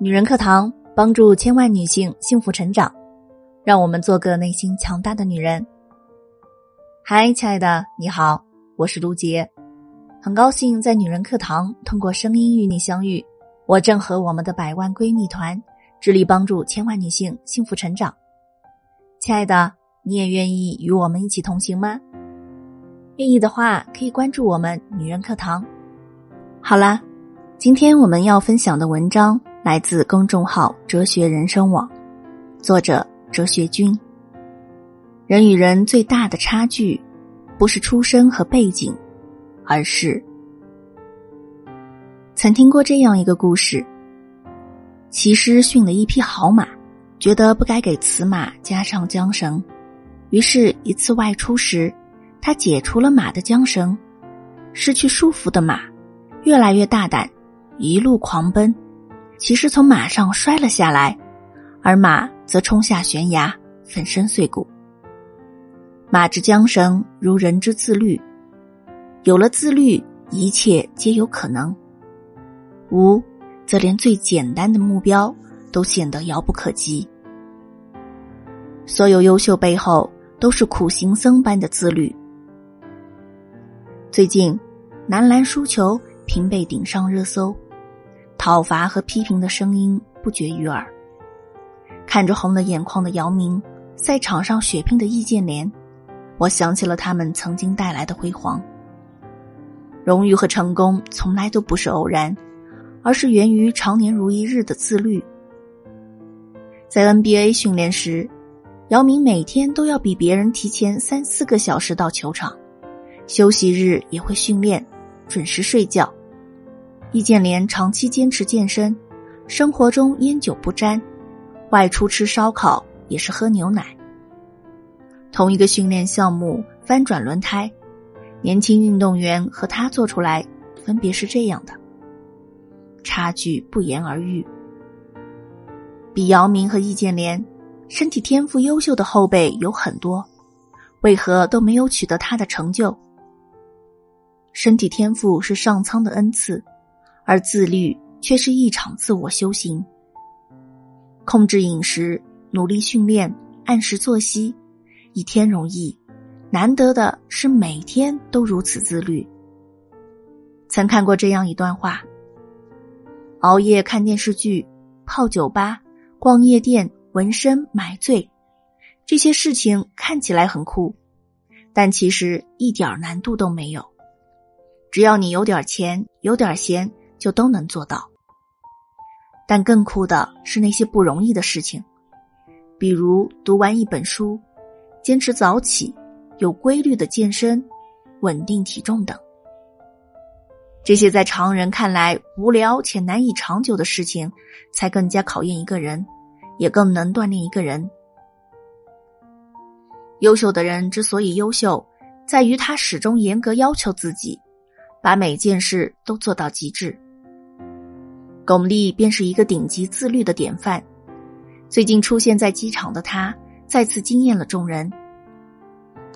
女人课堂帮助千万女性幸福成长，让我们做个内心强大的女人。嗨，亲爱的，你好，我是卢杰，很高兴在女人课堂通过声音与你相遇。我正和我们的百万闺蜜团致力帮助千万女性幸福成长。亲爱的，你也愿意与我们一起同行吗？愿意的话，可以关注我们女人课堂。好啦，今天我们要分享的文章。来自公众号“哲学人生网”，作者哲学君。人与人最大的差距，不是出身和背景，而是……曾听过这样一个故事：骑师驯了一匹好马，觉得不该给此马加上缰绳，于是，一次外出时，他解除了马的缰绳，失去束缚的马越来越大胆，一路狂奔。骑士从马上摔了下来，而马则冲下悬崖，粉身碎骨。马之缰绳如人之自律，有了自律，一切皆有可能；无，则连最简单的目标都显得遥不可及。所有优秀背后，都是苦行僧般的自律。最近，男篮输球频被顶上热搜。讨伐和批评的声音不绝于耳。看着红了眼眶的姚明，赛场上血拼的易建联，我想起了他们曾经带来的辉煌。荣誉和成功从来都不是偶然，而是源于常年如一日的自律。在 NBA 训练时，姚明每天都要比别人提前三四个小时到球场，休息日也会训练，准时睡觉。易建联长期坚持健身，生活中烟酒不沾，外出吃烧烤也是喝牛奶。同一个训练项目翻转轮胎，年轻运动员和他做出来分别是这样的，差距不言而喻。比姚明和易建联，身体天赋优秀的后辈有很多，为何都没有取得他的成就？身体天赋是上苍的恩赐。而自律却是一场自我修行。控制饮食，努力训练，按时作息，一天容易，难得的是每天都如此自律。曾看过这样一段话：熬夜看电视剧、泡酒吧、逛夜店、纹身、买醉，这些事情看起来很酷，但其实一点难度都没有。只要你有点钱，有点闲。就都能做到，但更酷的是那些不容易的事情，比如读完一本书、坚持早起、有规律的健身、稳定体重等。这些在常人看来无聊且难以长久的事情，才更加考验一个人，也更能锻炼一个人。优秀的人之所以优秀，在于他始终严格要求自己，把每件事都做到极致。巩俐便是一个顶级自律的典范。最近出现在机场的她，再次惊艳了众人。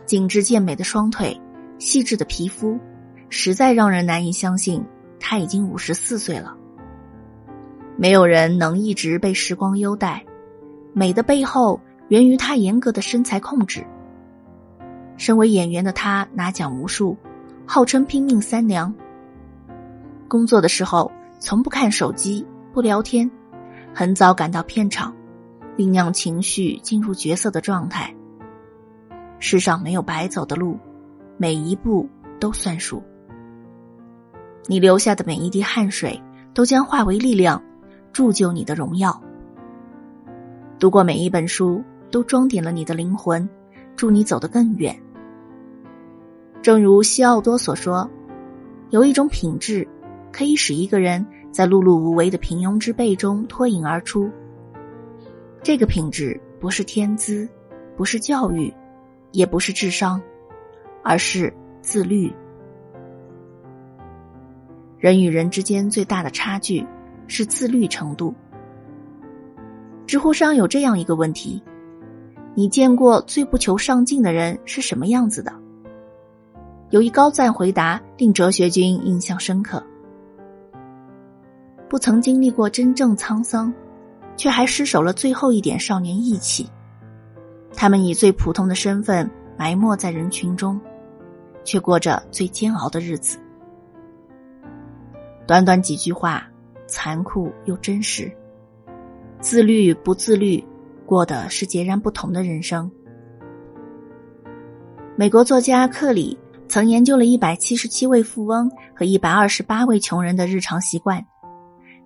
紧致健美的双腿，细致的皮肤，实在让人难以相信她已经五十四岁了。没有人能一直被时光优待，美的背后源于她严格的身材控制。身为演员的她拿奖无数，号称拼命三娘。工作的时候。从不看手机，不聊天，很早赶到片场，酝酿情绪，进入角色的状态。世上没有白走的路，每一步都算数。你流下的每一滴汗水，都将化为力量，铸就你的荣耀。读过每一本书，都装点了你的灵魂，助你走得更远。正如西奥多所说，有一种品质。可以使一个人在碌碌无为的平庸之辈中脱颖而出。这个品质不是天资，不是教育，也不是智商，而是自律。人与人之间最大的差距是自律程度。知乎上有这样一个问题：你见过最不求上进的人是什么样子的？有一高赞回答令哲学君印象深刻。不曾经历过真正沧桑，却还失守了最后一点少年义气。他们以最普通的身份埋没在人群中，却过着最煎熬的日子。短短几句话，残酷又真实。自律不自律，过的是截然不同的人生。美国作家克里曾研究了一百七十七位富翁和一百二十八位穷人的日常习惯，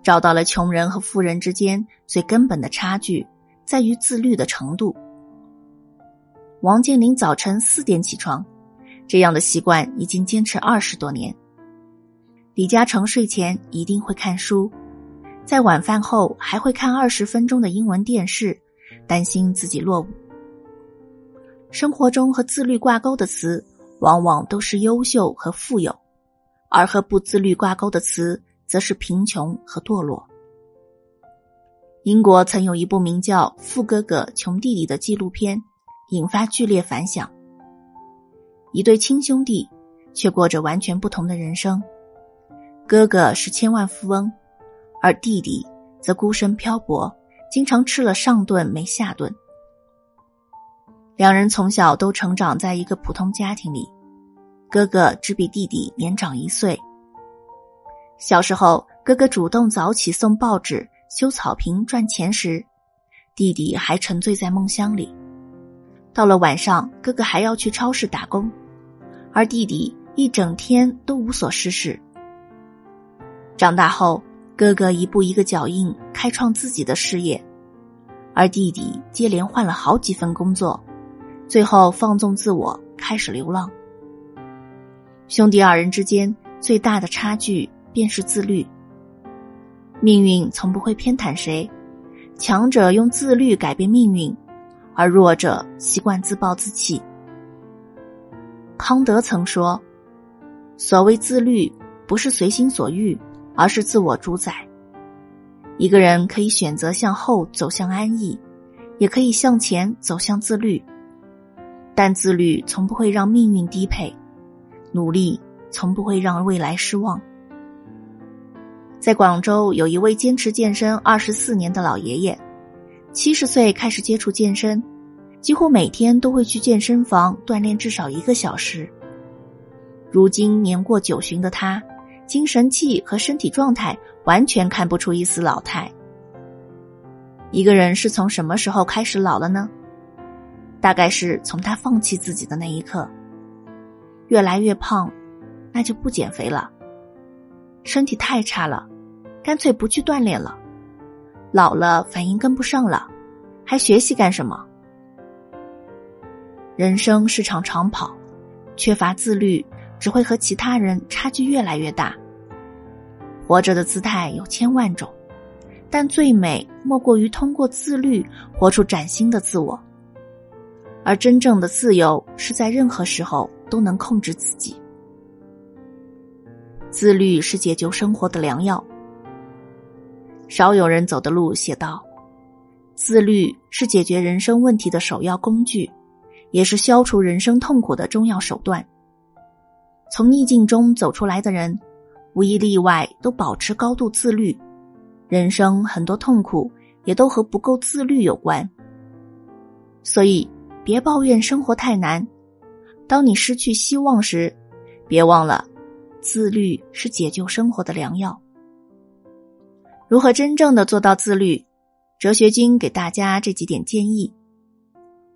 找到了穷人和富人之间最根本的差距在于自律的程度。王健林早晨四点起床，这样的习惯已经坚持二十多年。李嘉诚睡前一定会看书，在晚饭后还会看二十分钟的英文电视，担心自己落伍。生活中和自律挂钩的词，往往都是优秀和富有，而和不自律挂钩的词，则是贫穷和堕落。英国曾有一部名叫《富哥哥穷弟弟》的纪录片。引发剧烈反响。一对亲兄弟却过着完全不同的人生。哥哥是千万富翁，而弟弟则孤身漂泊，经常吃了上顿没下顿。两人从小都成长在一个普通家庭里，哥哥只比弟弟年长一岁。小时候，哥哥主动早起送报纸、修草坪赚钱时，弟弟还沉醉在梦乡里。到了晚上，哥哥还要去超市打工，而弟弟一整天都无所事事。长大后，哥哥一步一个脚印开创自己的事业，而弟弟接连换了好几份工作，最后放纵自我，开始流浪。兄弟二人之间最大的差距便是自律。命运从不会偏袒谁，强者用自律改变命运。而弱者习惯自暴自弃。康德曾说：“所谓自律，不是随心所欲，而是自我主宰。一个人可以选择向后走向安逸，也可以向前走向自律。但自律从不会让命运低配，努力从不会让未来失望。”在广州，有一位坚持健身二十四年的老爷爷。七十岁开始接触健身，几乎每天都会去健身房锻炼至少一个小时。如今年过九旬的他，精神气和身体状态完全看不出一丝老态。一个人是从什么时候开始老了呢？大概是从他放弃自己的那一刻。越来越胖，那就不减肥了；身体太差了，干脆不去锻炼了。老了，反应跟不上了，还学习干什么？人生是场长跑，缺乏自律，只会和其他人差距越来越大。活着的姿态有千万种，但最美莫过于通过自律活出崭新的自我。而真正的自由，是在任何时候都能控制自己。自律是解救生活的良药。少有人走的路写道：“自律是解决人生问题的首要工具，也是消除人生痛苦的重要手段。从逆境中走出来的人，无一例外都保持高度自律。人生很多痛苦也都和不够自律有关。所以，别抱怨生活太难。当你失去希望时，别忘了，自律是解救生活的良药。”如何真正的做到自律？哲学君给大家这几点建议：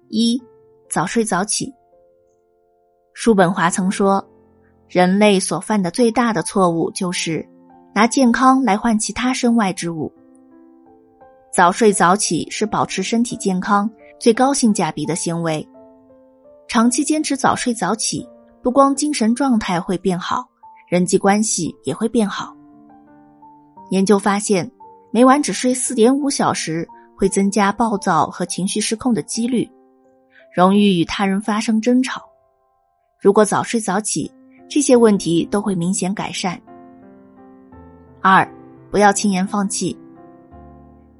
一、早睡早起。叔本华曾说，人类所犯的最大的错误就是拿健康来换其他身外之物。早睡早起是保持身体健康最高性价比的行为。长期坚持早睡早起，不光精神状态会变好，人际关系也会变好。研究发现，每晚只睡四点五小时会增加暴躁和情绪失控的几率，容易与他人发生争吵。如果早睡早起，这些问题都会明显改善。二，不要轻言放弃。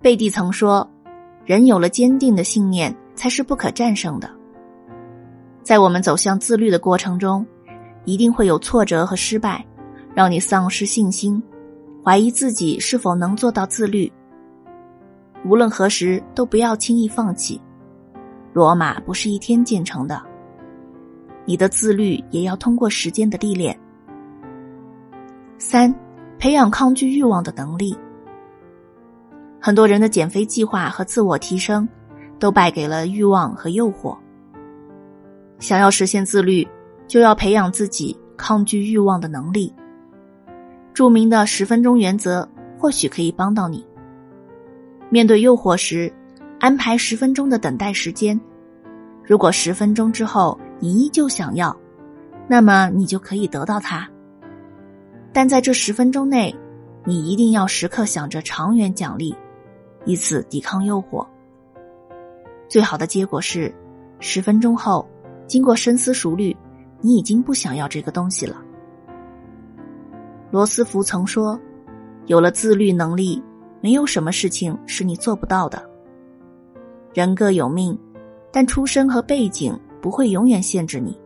贝蒂曾说：“人有了坚定的信念，才是不可战胜的。”在我们走向自律的过程中，一定会有挫折和失败，让你丧失信心。怀疑自己是否能做到自律。无论何时都不要轻易放弃。罗马不是一天建成的，你的自律也要通过时间的历练。三，培养抗拒欲望的能力。很多人的减肥计划和自我提升，都败给了欲望和诱惑。想要实现自律，就要培养自己抗拒欲望的能力。著名的十分钟原则或许可以帮到你。面对诱惑时，安排十分钟的等待时间。如果十分钟之后你依旧想要，那么你就可以得到它。但在这十分钟内，你一定要时刻想着长远奖励，以此抵抗诱惑。最好的结果是，十分钟后，经过深思熟虑，你已经不想要这个东西了。罗斯福曾说：“有了自律能力，没有什么事情是你做不到的。人各有命，但出身和背景不会永远限制你。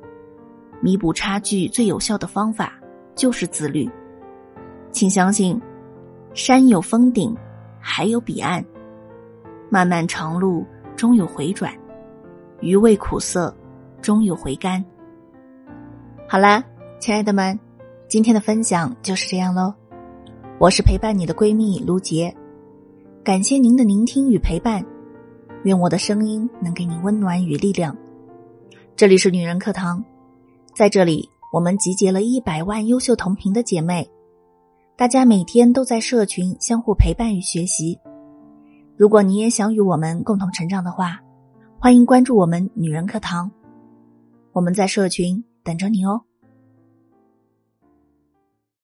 弥补差距最有效的方法就是自律。请相信，山有峰顶，海有彼岸，漫漫长路终有回转，余味苦涩终有回甘。”好啦，亲爱的们。今天的分享就是这样喽，我是陪伴你的闺蜜卢杰，感谢您的聆听与陪伴，愿我的声音能给你温暖与力量。这里是女人课堂，在这里我们集结了一百万优秀同频的姐妹，大家每天都在社群相互陪伴与学习。如果你也想与我们共同成长的话，欢迎关注我们女人课堂，我们在社群等着你哦。